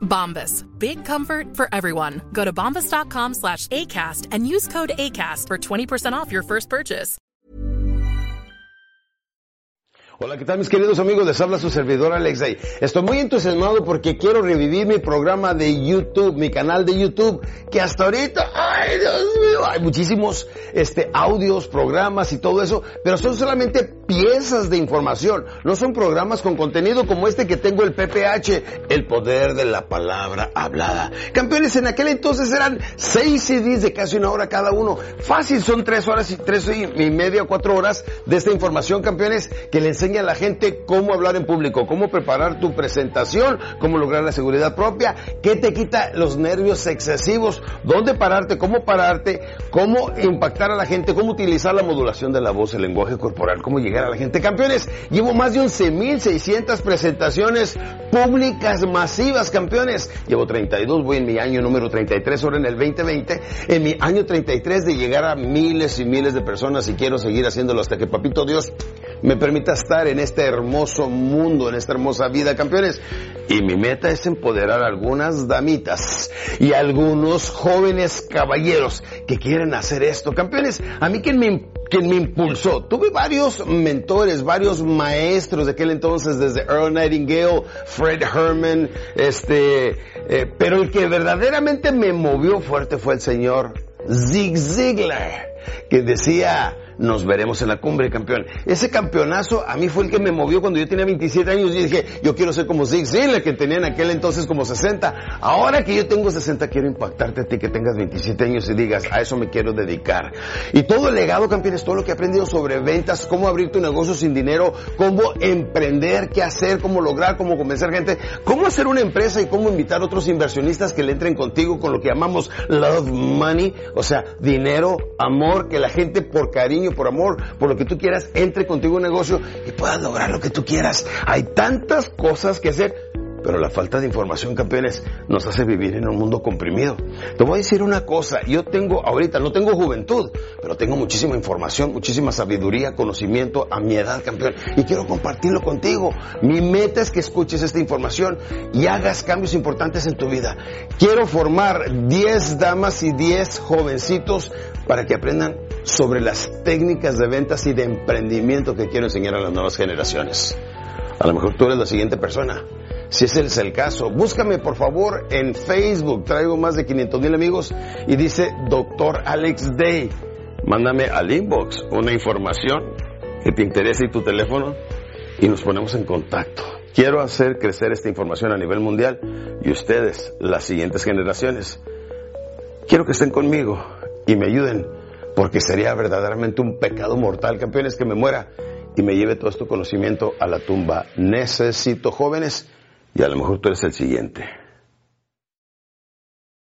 Bombas. Big comfort for everyone. Go to bombas.com slash ACAST and use code ACAST for 20% off your first purchase. Hola, ¿qué tal mis queridos amigos? Les habla su servidor Alex Day. Estoy muy entusiasmado porque quiero revivir mi programa de YouTube, mi canal de YouTube, que hasta ahorita, hay muchísimos este, audios, programas y todo eso, pero son solamente piezas de información, no son programas con contenido como este que tengo el PPH, el poder de la palabra hablada. Campeones, en aquel entonces eran seis CDs de casi una hora cada uno. Fácil, son tres horas y tres y media, cuatro horas de esta información, campeones, que le enseña a la gente cómo hablar en público, cómo preparar tu presentación, cómo lograr la seguridad propia, qué te quita los nervios excesivos, dónde pararte, cómo pararte, cómo impactar a la gente, cómo utilizar la modulación de la voz, el lenguaje corporal, cómo llegar a la gente. Campeones, llevo más de 11.600 presentaciones públicas masivas, campeones. Llevo 32, voy en mi año número 33, ahora en el 2020, en mi año 33 de llegar a miles y miles de personas y quiero seguir haciéndolo hasta que Papito Dios me permita estar en este hermoso mundo, en esta hermosa vida, campeones. Y mi meta es empoderar a algunas damitas y algunos jóvenes caballeros que quieren hacer esto. Campeones, a mí quien me, quien me impulsó, tuve varios mentores, varios maestros de aquel entonces, desde Earl Nightingale, Fred Herman, este, eh, pero el que verdaderamente me movió fuerte fue el señor Zig Ziglar, que decía, nos veremos en la cumbre, campeón. Ese campeonazo a mí fue el que me movió cuando yo tenía 27 años y dije, yo quiero ser como Zig Ziglar, que tenía en aquel entonces como 60. Ahora que yo tengo 60, quiero impactarte a ti que tengas 27 años y digas, a eso me quiero dedicar. Y todo el legado, campeón, es todo lo que he aprendido sobre ventas, cómo abrir tu negocio sin dinero, cómo emprender, qué hacer, cómo lograr, cómo convencer gente, cómo hacer una empresa y cómo invitar a otros inversionistas que le entren contigo con lo que llamamos love money, o sea, dinero, amor, que la gente por cariño, por amor, por lo que tú quieras, entre contigo en un negocio y puedas lograr lo que tú quieras. Hay tantas cosas que hacer, pero la falta de información, campeones, nos hace vivir en un mundo comprimido. Te voy a decir una cosa, yo tengo, ahorita no tengo juventud, pero tengo muchísima información, muchísima sabiduría, conocimiento a mi edad, campeón, y quiero compartirlo contigo. Mi meta es que escuches esta información y hagas cambios importantes en tu vida. Quiero formar 10 damas y 10 jovencitos para que aprendan sobre las técnicas de ventas y de emprendimiento que quiero enseñar a las nuevas generaciones. A lo mejor tú eres la siguiente persona. Si ese es el caso, búscame por favor en Facebook. Traigo más de 500 mil amigos y dice Doctor Alex Day. Mándame al inbox una información que te interese y tu teléfono y nos ponemos en contacto. Quiero hacer crecer esta información a nivel mundial y ustedes, las siguientes generaciones, quiero que estén conmigo y me ayuden porque sería verdaderamente un pecado mortal, campeones, que me muera y me lleve todo este conocimiento a la tumba. Necesito jóvenes y a lo mejor tú eres el siguiente.